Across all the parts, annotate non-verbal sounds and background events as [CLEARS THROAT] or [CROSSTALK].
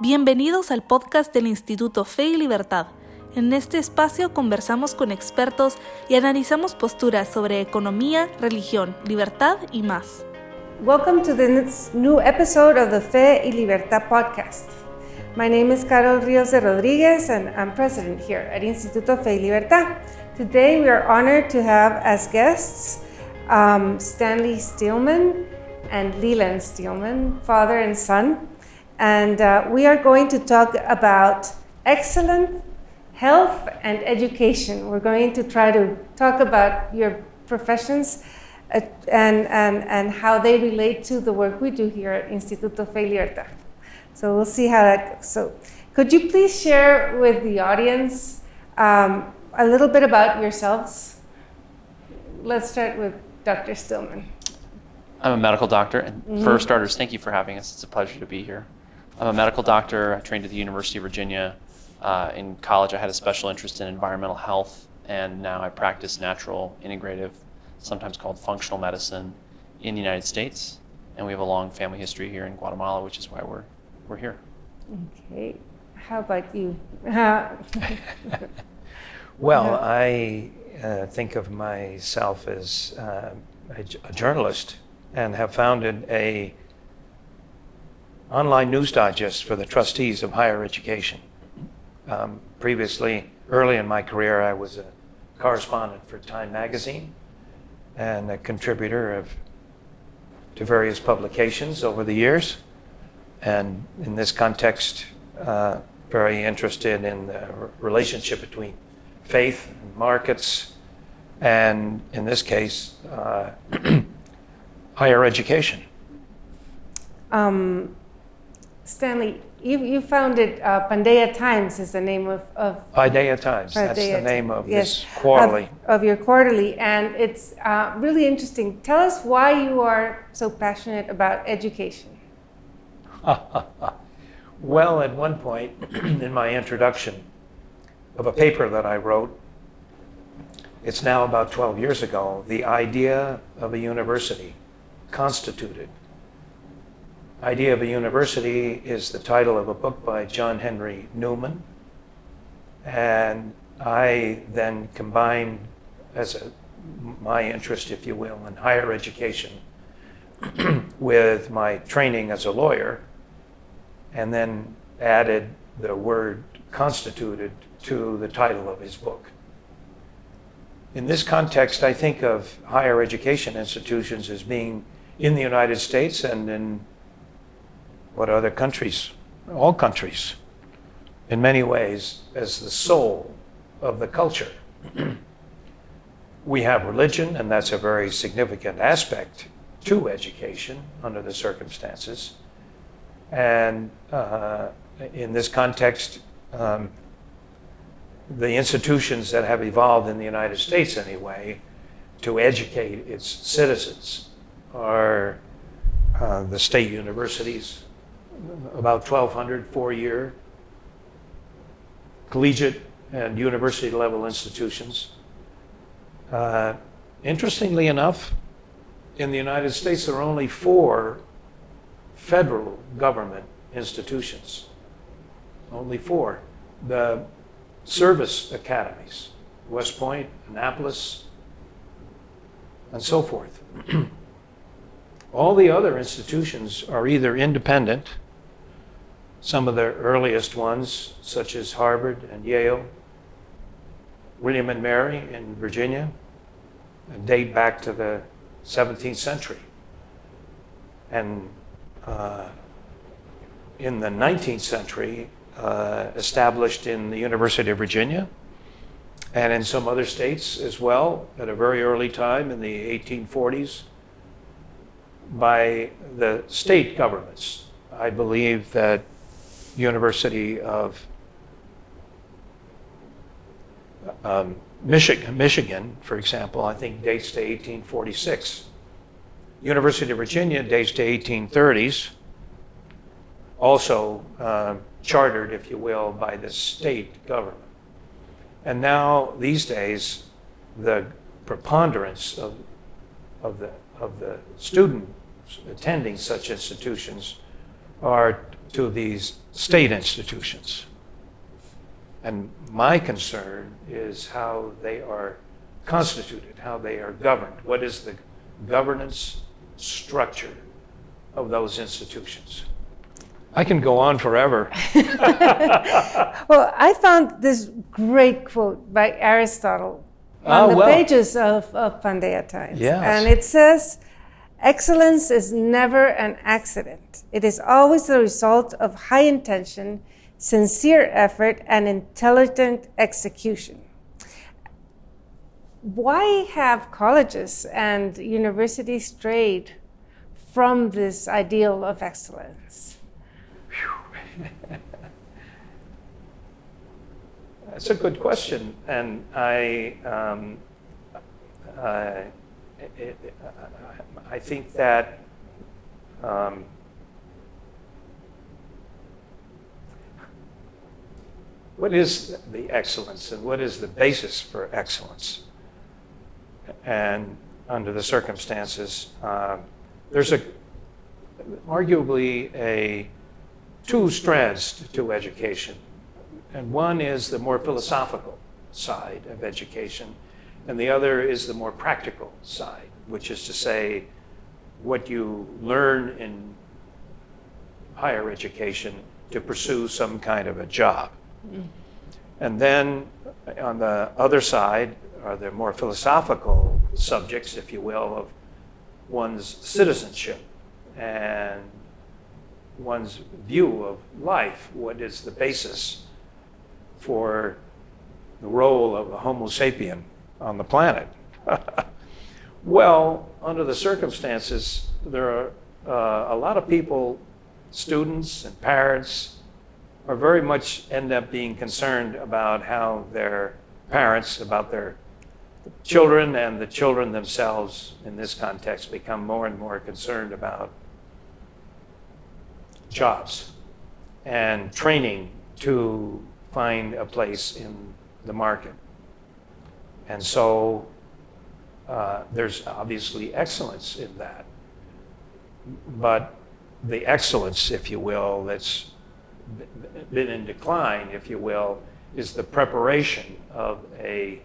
Bienvenidos al podcast del Instituto Fe y Libertad. En este espacio conversamos con expertos y analizamos posturas sobre economía, religión, libertad y más. Welcome to this new episode of the Fe y Libertad podcast. My name is Carol Rios de Rodriguez and I'm president here at Instituto Fe y Libertad. Today we are honored to have as guests um, Stanley Steelman and Leland Steelman, father and son. And uh, we are going to talk about excellent health and education. We're going to try to talk about your professions uh, and, and, and how they relate to the work we do here at Instituto Fe Libertad. So we'll see how that goes. So, could you please share with the audience um, a little bit about yourselves? Let's start with Dr. Stillman. I'm a medical doctor, and mm-hmm. for starters, thank you for having us. It's a pleasure to be here. I'm a medical doctor. I trained at the University of Virginia. Uh, in college, I had a special interest in environmental health, and now I practice natural, integrative, sometimes called functional medicine in the United States. And we have a long family history here in Guatemala, which is why we're, we're here. Okay. How about you? [LAUGHS] well, I uh, think of myself as uh, a, a journalist and have founded a online news digest for the trustees of higher education. Um, previously, early in my career, I was a correspondent for Time Magazine and a contributor of, to various publications over the years. And in this context, uh, very interested in the relationship between faith and markets, and in this case, uh, [CLEARS THROAT] higher education. Um, Stanley, you, you founded uh, Times is the name of, of Times. That's the name of yes, this quarterly. Of, of, your quarterly, and it's uh, really interesting. Tell us why you are so passionate about education. [LAUGHS] well, at one point [CLEARS THROAT] in my introduction of a paper that I wrote, it's now about 12 years ago, the idea of a university constituted Idea of a University is the title of a book by John Henry Newman. And I then combined as a, my interest, if you will, in higher education [CLEARS THROAT] with my training as a lawyer, and then added the word constituted to the title of his book. In this context, I think of higher education institutions as being in the United States and in what other countries, all countries, in many ways, as the soul of the culture. [CLEARS THROAT] we have religion, and that's a very significant aspect to education under the circumstances. And uh, in this context, um, the institutions that have evolved in the United States, anyway, to educate its citizens are uh, the state universities, about 1,200 four year collegiate and university level institutions. Uh, interestingly enough, in the United States, there are only four federal government institutions. Only four. The service academies, West Point, Annapolis, and so forth. [CLEARS THROAT] All the other institutions are either independent some of the earliest ones, such as Harvard and Yale, William and Mary in Virginia, date back to the 17th century. And uh, in the 19th century, uh, established in the University of Virginia and in some other states as well at a very early time in the 1840s by the state governments. I believe that University of um, Michigan, Michigan, for example, I think dates to 1846. University of Virginia dates to 1830s, also uh, chartered, if you will, by the state government. And now, these days, the preponderance of, of, the, of the students attending such institutions are to these state institutions. And my concern is how they are constituted, how they are governed. What is the governance structure of those institutions? I can go on forever. [LAUGHS] well, I found this great quote by Aristotle ah, on Oh, the well. pages of, of Pandea Times. Yes. And it says, Excellence is never an accident. It is always the result of high intention, sincere effort, and intelligent execution. Why have colleges and universities strayed from this ideal of excellence? That's a good question, and I, um, it, it, I think that um, what is the excellence and what is the basis for excellence? And under the circumstances, uh, there's a arguably a two strands to education. And one is the more philosophical side of education, and the other is the more practical side, which is to say, what you learn in higher education to pursue some kind of a job. Mm-hmm. And then on the other side are the more philosophical subjects, if you will, of one's citizenship and one's view of life. What is the basis for the role of a Homo sapien on the planet? [LAUGHS] well, under the circumstances, there are uh, a lot of people, students and parents, are very much end up being concerned about how their parents, about their children, and the children themselves in this context become more and more concerned about jobs and training to find a place in the market. And so uh, there's obviously excellence in that. But the excellence, if you will, that's been in decline, if you will, is the preparation of a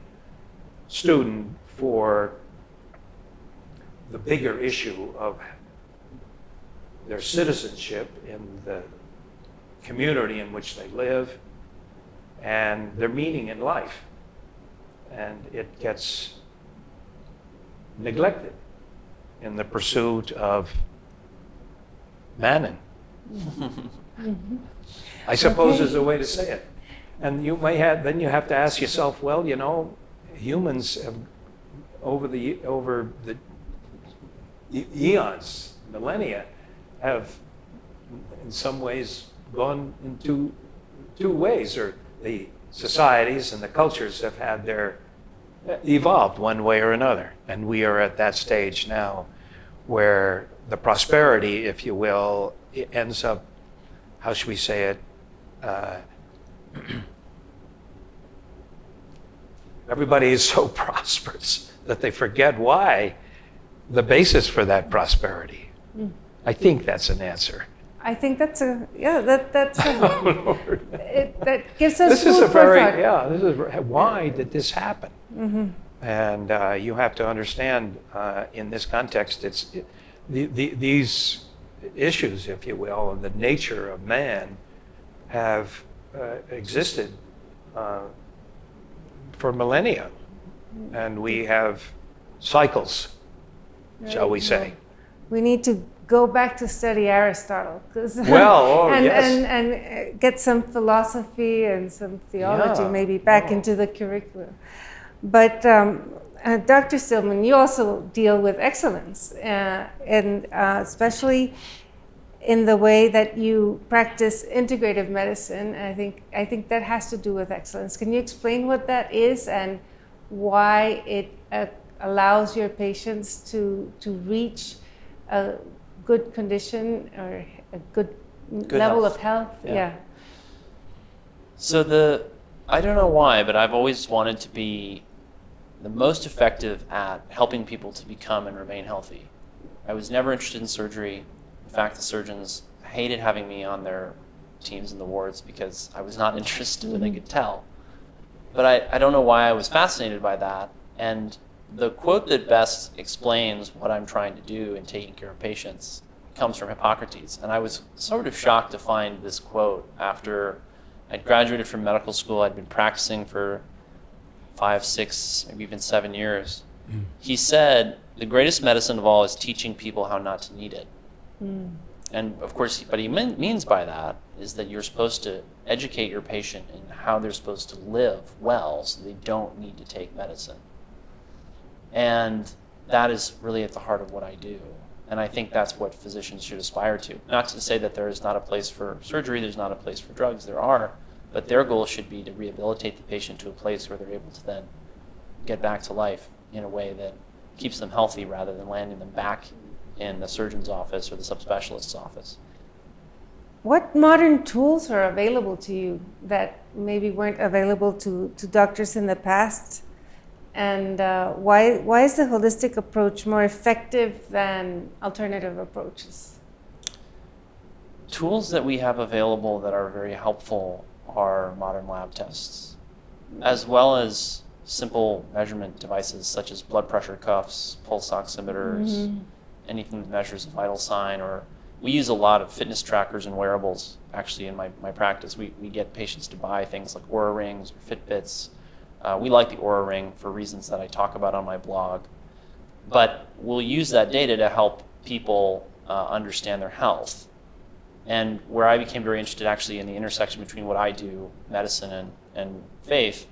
student for the bigger issue of their citizenship in the community in which they live and their meaning in life. And it gets neglected in the pursuit of mammon. Mm-hmm. I suppose Okay. is a way to say it. And you may have, then you have to ask yourself, well, you know, humans have, over the, over the eons, millennia, have in some ways gone in two, two ways, or the societies and the cultures have had their, evolved one way or another. And we are at that stage now where the prosperity, if you will, ends up, how should we say it? Uh, [CLEARS THROAT] everybody is so [LAUGHS] prosperous that they forget why the basis for that prosperity. I think that's an answer. I think that's a yeah that that's a, [LAUGHS] Oh, it, that gives us This is a very, thought. yeah, this is, why did this happen? And uh, you have to understand uh, in this context, it's the, the, these issues, if you will, and the nature of man have uh, existed uh, for millennia. And we have cycles, shall we say. We need to go back to study Aristotle. Well, oh, [LAUGHS] and, yes. and and get some philosophy and some theology Yeah, maybe back oh. into the curriculum. But um, uh, Dr. Stillman, you also deal with excellence, uh, and uh, especially in the way that you practice integrative medicine. I think I think that has to do with excellence. Can you explain what that is and why it uh, allows your patients to to reach a good condition or a good, Good level health. of health? Yeah. yeah. So the I don't know why, but I've always wanted to be the most effective at helping people to become and remain healthy. I was never interested in surgery. In fact, the surgeons hated having me on their teams in the wards because I was not [LAUGHS] interested and I mm-hmm. could tell. But I, I don't know why I was fascinated by that. And the quote that best explains what I'm trying to do in taking care of patients comes from Hippocrates. And I was sort of shocked to find this quote after I'd graduated from medical school. I'd been practicing for five, six, maybe even seven years. Mm. He said, The greatest medicine of all is teaching people how not to need it. Mm. And of course, what he mean, means by that is that you're supposed to educate your patient in how they're supposed to live well so they don't need to take medicine. And that is really at the heart of what I do. And I think that's what physicians should aspire to. Not to say that there is not a place for surgery, there's not a place for drugs, there are, but their goal should be to rehabilitate the patient to a place where they're able to then get back to life in a way that keeps them healthy rather than landing them back in the surgeon's office or the subspecialist's office. What modern tools are available to you that maybe weren't available to, to doctors in the past? And uh, why, why is the holistic approach more effective than alternative approaches? Tools that we have available that are very helpful are modern lab tests, as well as simple measurement devices such as blood pressure cuffs, pulse oximeters, mm-hmm. anything that measures a vital sign, or we use a lot of fitness trackers and wearables actually in my, my practice. We, we get patients to buy things like Oura rings or Fitbits uh, we like the Oura Ring for reasons that I talk about on my blog. But we'll use that data to help people uh, understand their health. And where I became very interested actually in the intersection between what I do, medicine and, and faith.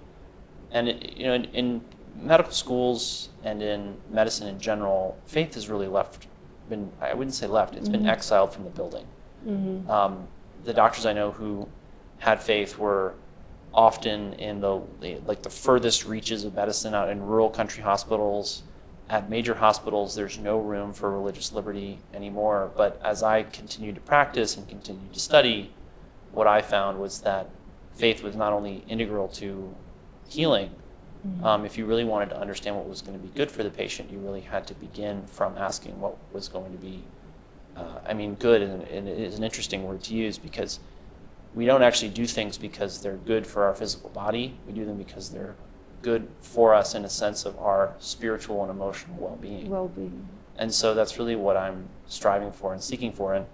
And it, you know, in, in, medical schools and in medicine in general, faith has really left, been, I wouldn't say left, it's mm-hmm. been exiled from the building. Mm-hmm. Um, the doctors I know who had faith were often in the like the furthest reaches of medicine out in rural country hospitals at major hospitals there's no room for religious liberty anymore but as i continued to practice and continued to study what i found was that faith was not only integral to healing mm-hmm. um, if you really wanted to understand what was going to be good for the patient you really had to begin from asking what was going to be uh, i mean good and, and it is an interesting word to use because we don't actually do things because they're good for our physical body. We do them because they're good for us in a sense of our spiritual and emotional well-being. Well-being. And so that's really what I'm striving for and seeking for. And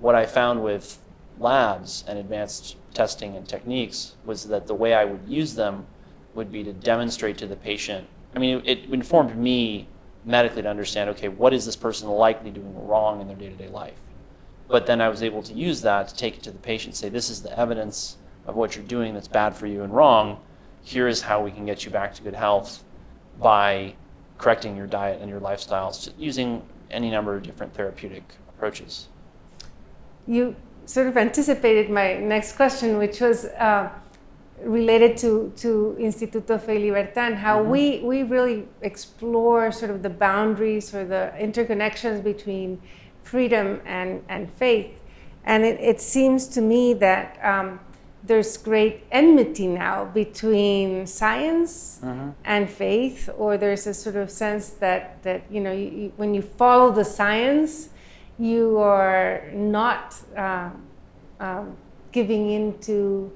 what I found with labs and advanced testing and techniques was that the way I would use them would be to demonstrate to the patient. I mean, it, it informed me medically to understand, okay, what is this person likely doing wrong in their day-to-day life? But then I was able to use that to take it to the patient, say, this is the evidence of what you're doing that's bad for you and wrong. Here is how we can get you back to good health by correcting your diet and your lifestyles using any number of different therapeutic approaches. You sort of anticipated my next question, which was uh, related to, to Instituto Fe Libertad, how mm-hmm. we, we really explore sort of the boundaries or the interconnections between freedom and, and faith. And it, it seems to me that um, there's great enmity now between science mm-hmm. and faith, or there's a sort of sense that, that you know, you, you, when you follow the science, you are not uh, um, giving into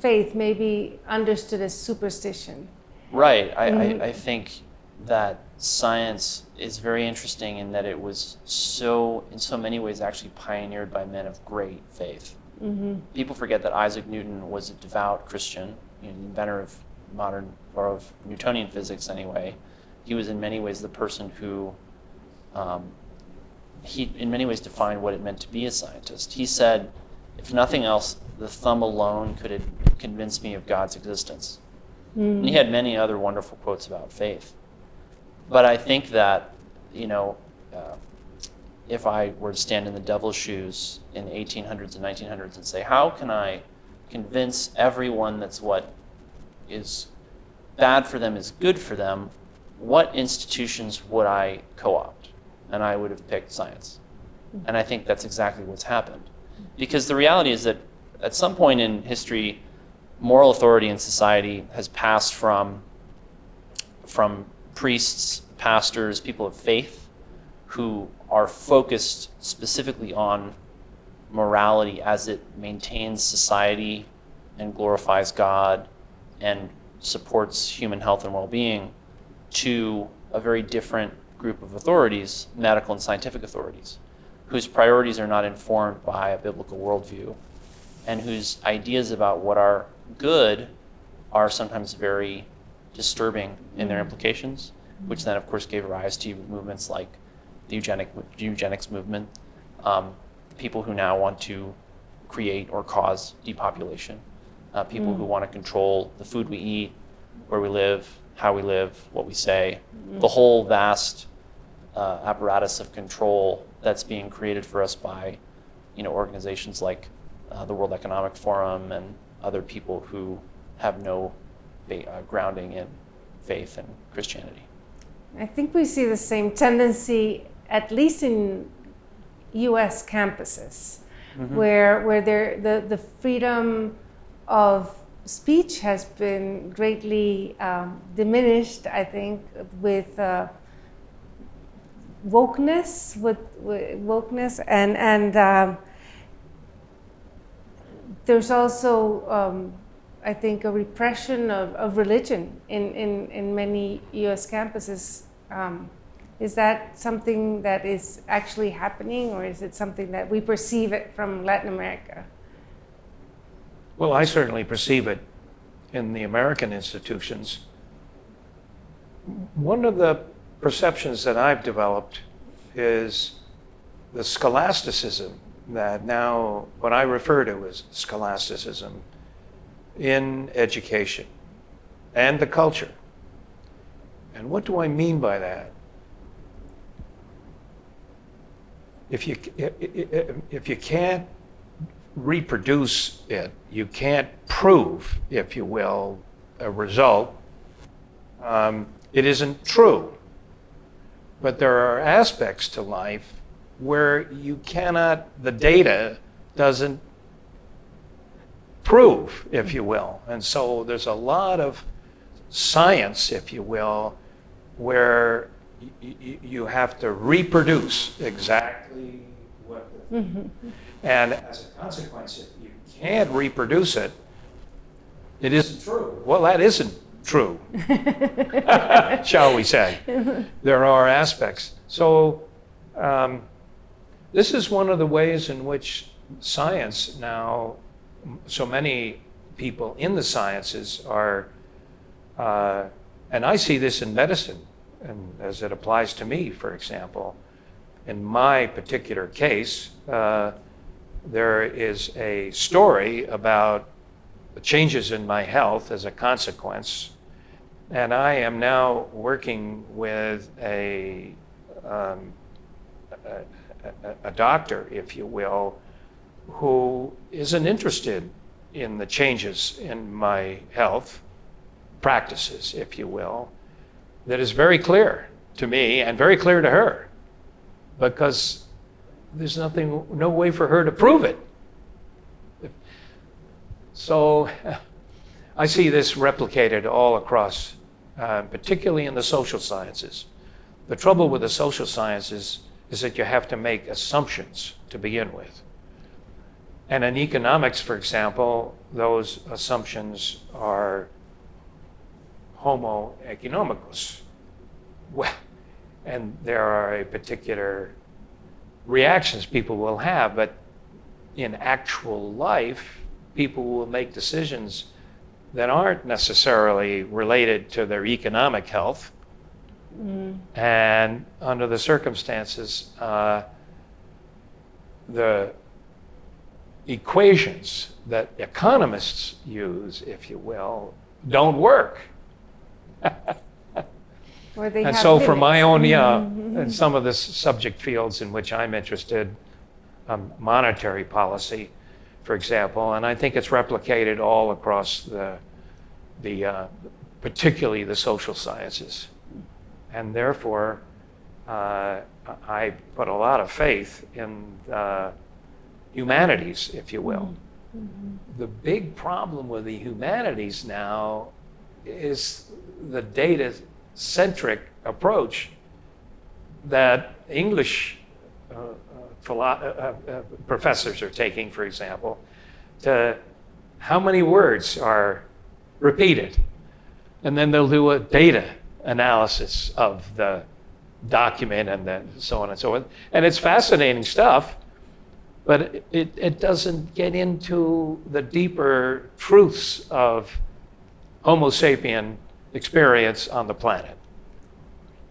faith, maybe understood as superstition. Right. I, mm-hmm. I, I think that science is very interesting in that it was so, in so many ways, actually pioneered by men of great faith. Mm-hmm. People forget that Isaac Newton was a devout Christian, you know, inventor of modern, or of Newtonian physics anyway. He was in many ways the person who, um, he in many ways defined what it meant to be a scientist. He said, if nothing else, the thumb alone could convince me of God's existence. Mm-hmm. And he had many other wonderful quotes about faith. But I think that, you know, uh, if I were to stand in the devil's shoes in the 1800s and 1900s and say, how can I convince everyone that's what is bad for them is good for them, what institutions would I co opt? And I would have picked science. And I think that's exactly what's happened. Because the reality is that at some point in history, moral authority in society has passed from, from priests, pastors, people of faith who are focused specifically on morality as it maintains society and glorifies God and supports human health and well being to a very different group of authorities, medical and scientific authorities, whose priorities are not informed by a biblical worldview and whose ideas about what are good are sometimes very disturbing in their implications, which then, of course, gave rise to movements like the eugenic, eugenics movement, um, people who now want to create or cause depopulation, uh, people who want to control the food we eat, where we live, how we live, what we say, the whole vast uh, apparatus of control that's being created for us by, you know, organizations like uh, the World Economic Forum and other people who have no grounding in faith and Christianity. I think we see the same tendency, at least in U.S. campuses, where where there the the freedom of speech has been greatly um, diminished. I think with uh, wokeness, with, with wokeness, and and um, there's also um, I think a repression of, of religion in, in, in many U.S. campuses. Um, is that something that is actually happening, or is it something that we perceive it from Latin America? Well, I certainly perceive it in the American institutions. One of the perceptions that I've developed is the scholasticism that now, what I refer to as scholasticism in education and the culture. And what do I mean by that? If you, if you can't reproduce it. You can't prove, if you will, a result. Um, it isn't true. But there are aspects to life where you cannot, the data doesn't prove, if you will. And so there's a lot of science, if you will, where y- y- you have to reproduce exactly what the and as a consequence, if you can't reproduce it, it isn't true. Well, that isn't true, [LAUGHS] shall we say. There are aspects. So, um, this is one of the ways in which science now, so many people in the sciences are, uh, and I see this in medicine, and as it applies to me, for example. In my particular case, uh, there is a story about the changes in my health as a consequence. And I am now working with a, um, a, a, a doctor, if you will, who isn't interested in the changes in my health practices, if you will, that is very clear to me and very clear to her because there's nothing, no way for her to prove it. So I see this replicated all across, uh, particularly in the social sciences. The trouble with the social sciences is that you have to make assumptions to begin with. And in economics, for example, those assumptions are homo economicus. Well, and there are a particular reactions people will have, but in actual life, people will make decisions that aren't necessarily related to their economic health. And under the circumstances, uh, the equations that economists use, if you will, don't work. [LAUGHS] Or they And so, for my own, yeah, [LAUGHS] and some of the subject fields in which I'm interested, um, monetary policy, for example, and I think it's replicated all across the, the uh, particularly the social sciences. And therefore, uh, I put a lot of faith in uh, humanities, if you will. The big problem with the humanities now is the data centric approach that English uh, uh, philo- uh, uh, professors are taking, for example, to how many words are repeated. And then they'll do a data analysis of the document and then so on and so on. And it's fascinating stuff, but it, it doesn't get into the deeper truths of Homo sapien experience on the planet.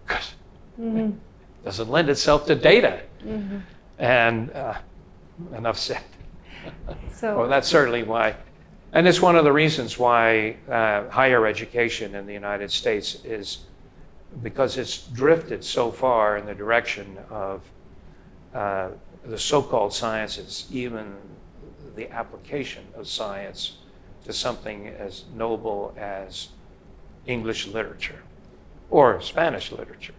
Because it doesn't lend itself to data. And uh, enough said. So Well, that's certainly why, and it's one of the reasons why uh, higher education in the United States is because it's drifted so far in the direction of uh, the so called sciences, even the application of science to something as noble as English literature or Spanish literature.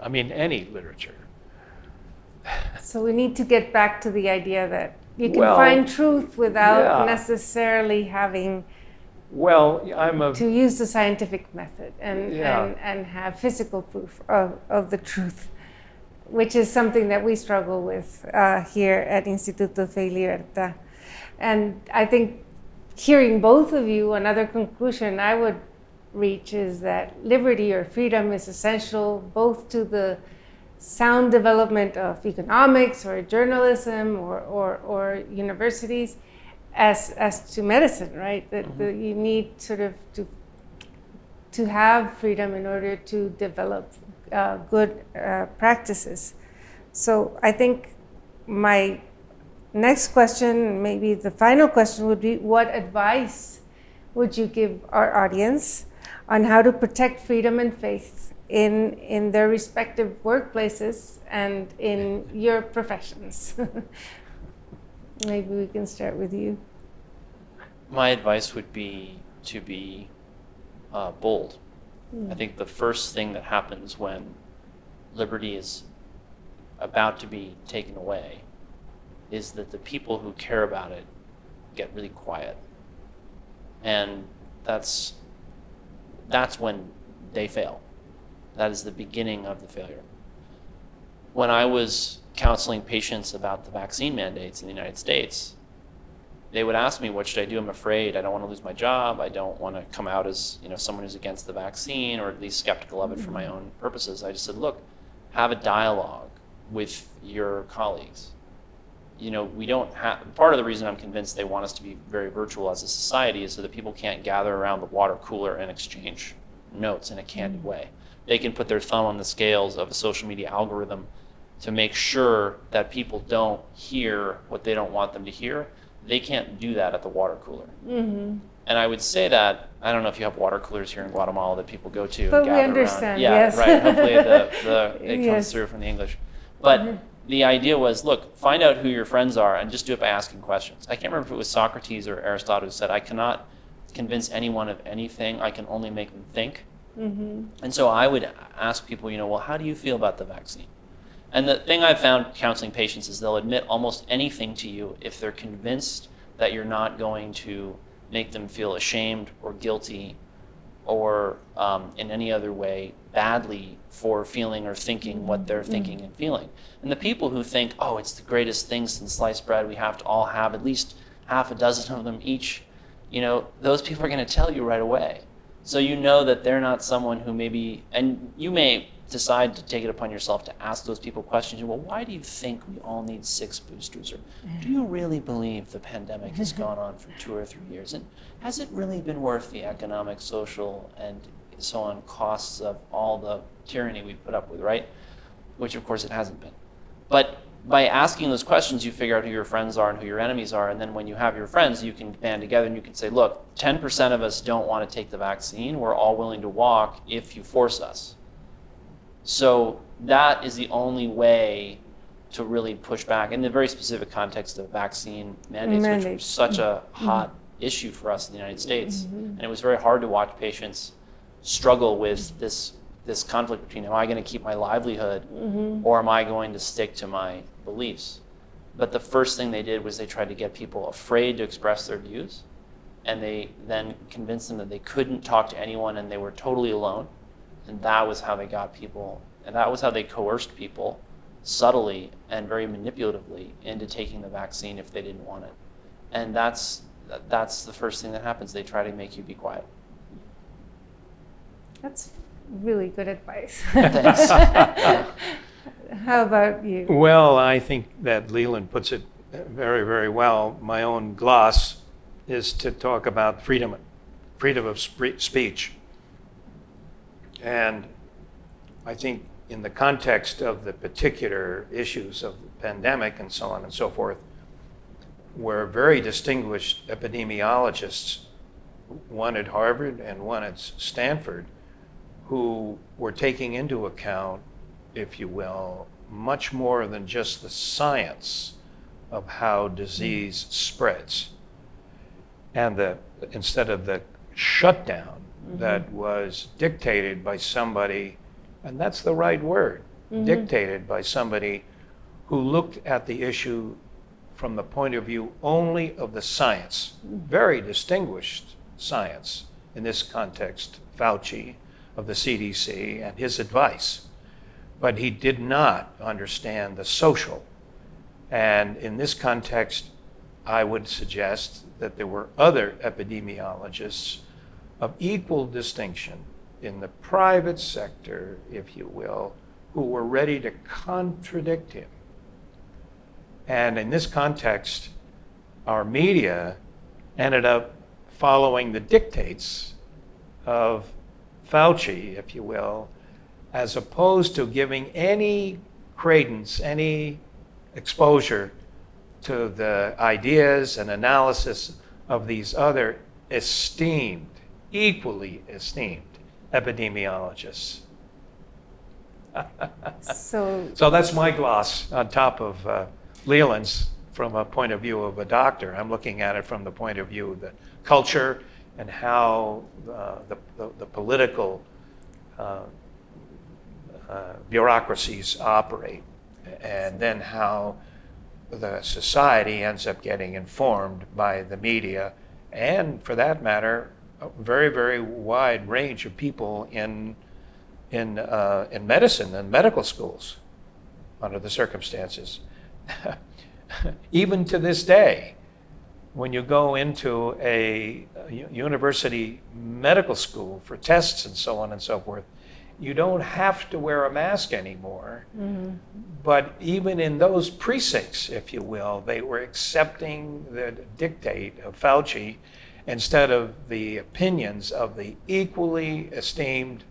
I mean, any literature. So we need to get back to the idea that you can Well, find truth without yeah. necessarily having Well, I'm a to use the scientific method and, Yeah. and, and have physical proof of, of the truth, which is something that we struggle with uh, here at Instituto Fe Libertad. And I think hearing both of you, another conclusion I would reach is that liberty or freedom is essential both to the sound development of economics or journalism or, or, or universities as, as to medicine, right? That, that you need sort of to, to have freedom in order to develop uh, good uh, practices. So I think my next question, maybe the final question, would be what advice would you give our audience on how to protect freedom and faith in, in their respective workplaces and in your professions? [LAUGHS] maybe we can start with you. My advice would be to be uh, bold. I think the first thing that happens when liberty is about to be taken away is that the people who care about it get really quiet. And that's that's when they fail. That is the beginning of the failure. When I was counseling patients about the vaccine mandates in the United States, they would ask me, "What should I do? I'm afraid. I don't want to lose my job. I don't want to come out as you know someone who's against the vaccine or at least skeptical of it for my mm-hmm. own purposes." I just said, "Look, have a dialogue with your colleagues. You know, we don't have. Part of the reason I'm convinced they want us to be very virtual as a society is so that people can't gather around the water cooler and exchange notes in a candid mm-hmm. way. They can put their thumb on the scales of a social media algorithm to make sure that people don't hear what they don't want them to hear. They can't do that at the water cooler. Mm-hmm. And I would say that I don't know if you have water coolers here in Guatemala that people go to. But and we understand, Around. Yeah, yes. right. Hopefully the, the, [LAUGHS] it comes Yes. through from the English. But the idea was, look, find out who your friends are and just do it by asking questions. I can't remember if it was Socrates or Aristotle who said, I cannot convince anyone of anything. I can only make them think. Mm-hmm. And so I would ask people, you know, well, how do you feel about the vaccine? And the thing I've found counseling patients is they'll admit almost anything to you if they're convinced that you're not going to make them feel ashamed or guilty or um, in any other way badly for feeling or thinking what they're thinking and feeling. And the people who think, oh, it's the greatest thing since sliced bread, we have to all have at least half a dozen of them each, you know, those people are going to tell you right away. So you know that they're not someone who maybe, and you may decide to take it upon yourself to ask those people questions. Well, why do you think we all need six boosters? Or do you really believe the pandemic has [LAUGHS] gone on for two or three years? And has it really been worth the economic, social, and so on costs of all the tyranny we've put up with, right? Which, of course, it hasn't been. But by asking those questions, you figure out who your friends are and who your enemies are. And then when you have your friends, you can band together and you can say, look, 10% of us don't want to take the vaccine. We're all willing to walk if you force us. So that is the only way to really push back in the very specific context of vaccine mandates, which was such a mm-hmm. hot issue for us in the United States. Mm-hmm. And it was very hard to watch patients struggle with this this conflict between am I going to keep my livelihood mm-hmm. or am I going to stick to my beliefs? But the first thing they did was they tried to get people afraid to express their views and they then convinced them that they couldn't talk to anyone and they were totally alone. And that was how they got people, and that was how they coerced people subtly and very manipulatively into taking the vaccine if they didn't want it. And that's that's the first thing that happens. They try to make you be quiet. That's really good advice. Thanks. [LAUGHS] How about you? Well, I think that Leland puts it very, very well. My own gloss is to talk about freedom, freedom of spe- speech. And I think in the context of the particular issues of the pandemic and so on and so forth, where very distinguished epidemiologists, one at Harvard and one at Stanford, who were taking into account, if you will, much more than just the science of how disease spreads. And the, instead of the shutdown mm-hmm. that was dictated by somebody, and that's the right word, mm-hmm. dictated by somebody who looked at the issue from the point of view only of the science, very distinguished science in this context, Fauci of the CDC and his advice. But he did not understand the social. And in this context, I would suggest that there were other epidemiologists of equal distinction in the private sector, if you will, who were ready to contradict him. And in this context, our media ended up following the dictates of Fauci, if you will, as opposed to giving any credence, any exposure to the ideas and analysis of these other esteemed, equally esteemed epidemiologists. [LAUGHS] so, so that's my gloss on top of uh, Leland's from a point of view of a doctor. I'm looking at it from the point of view of the culture and how uh, the, the, the, political uh, uh, bureaucracies operate, and then how the society ends up getting informed by the media, and for that matter, a very, very wide range of people in, in, uh, in medicine and medical schools under the circumstances. [LAUGHS] Even to this day, when you go into a, university medical school for tests and so on and so forth, you don't have to wear a mask anymore. Mm-hmm. But even in those precincts, if you will, they were accepting the dictate of Fauci instead of the opinions of the equally esteemed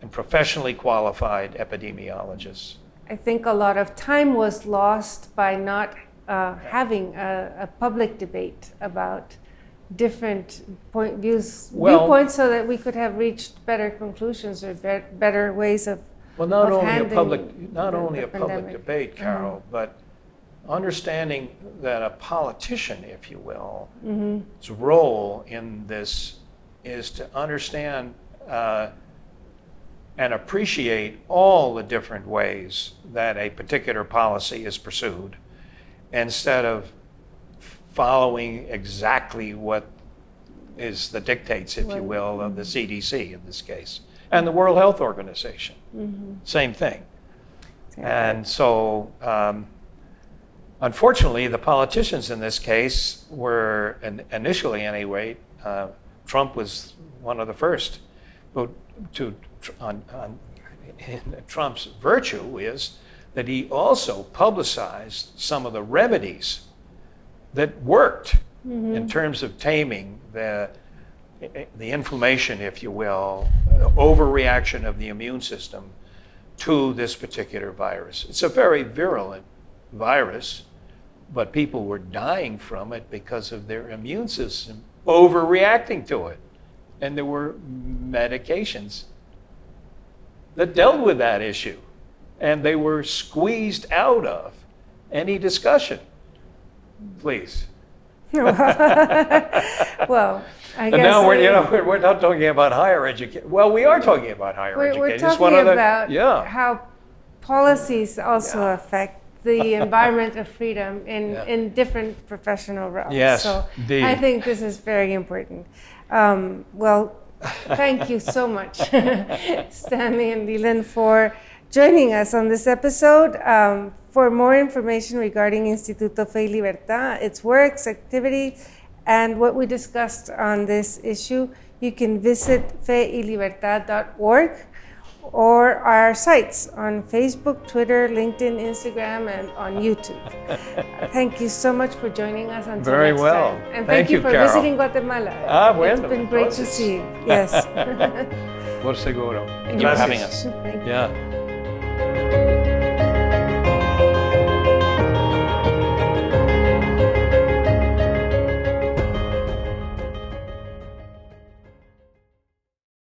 and professionally qualified epidemiologists. I think a lot of time was lost by not uh, having a, a, public debate about different point views well, viewpoints so that we could have reached better conclusions or be- better ways of well not of only a public not the, only the a pandemic. public debate Carroll mm-hmm. but understanding that a politician if you will mm-hmm. its role in this is to understand uh, and appreciate all the different ways that a particular policy is pursued instead of following exactly what is the dictates, if you will, of the CDC in this case, and the World Health Organization. Mm-hmm. Same thing. And so, um, unfortunately, the politicians in this case were, initially anyway, uh, Trump was one of the first. But to, on, on, Trump's virtue is that he also publicized some of the remedies that worked mm-hmm. in terms of taming the, the inflammation, if you will, overreaction of the immune system to this particular virus. It's a very virulent virus, but people were dying from it because of their immune system overreacting to it. And there were medications that dealt with that issue and they were squeezed out of any discussion. Please. [LAUGHS] well, I guess. now we're, you know, we're, we're not talking about higher education. Well, we are talking about higher we're, education. We're talking about the, yeah. how policies also yeah. affect the environment of freedom in, yeah. in different professional realms. Yes, so indeed. I think this is very important. Um, well, thank you so much, [LAUGHS] Stanley and Leland, for joining us on this episode. Um, for more information regarding Instituto Fe y Libertad, its works, activity, and what we discussed on this issue, you can visit feylibertad.org or our sites on Facebook, Twitter, LinkedIn, Instagram, and on YouTube. [LAUGHS] thank you so much for joining us until Very next well. time. And Thank thank, you, you, for Carroll. visiting Guatemala. Ah, bueno, It's been great to see you. Yes. [LAUGHS] Por seguro. Thank you for having us. Thank you. Yeah.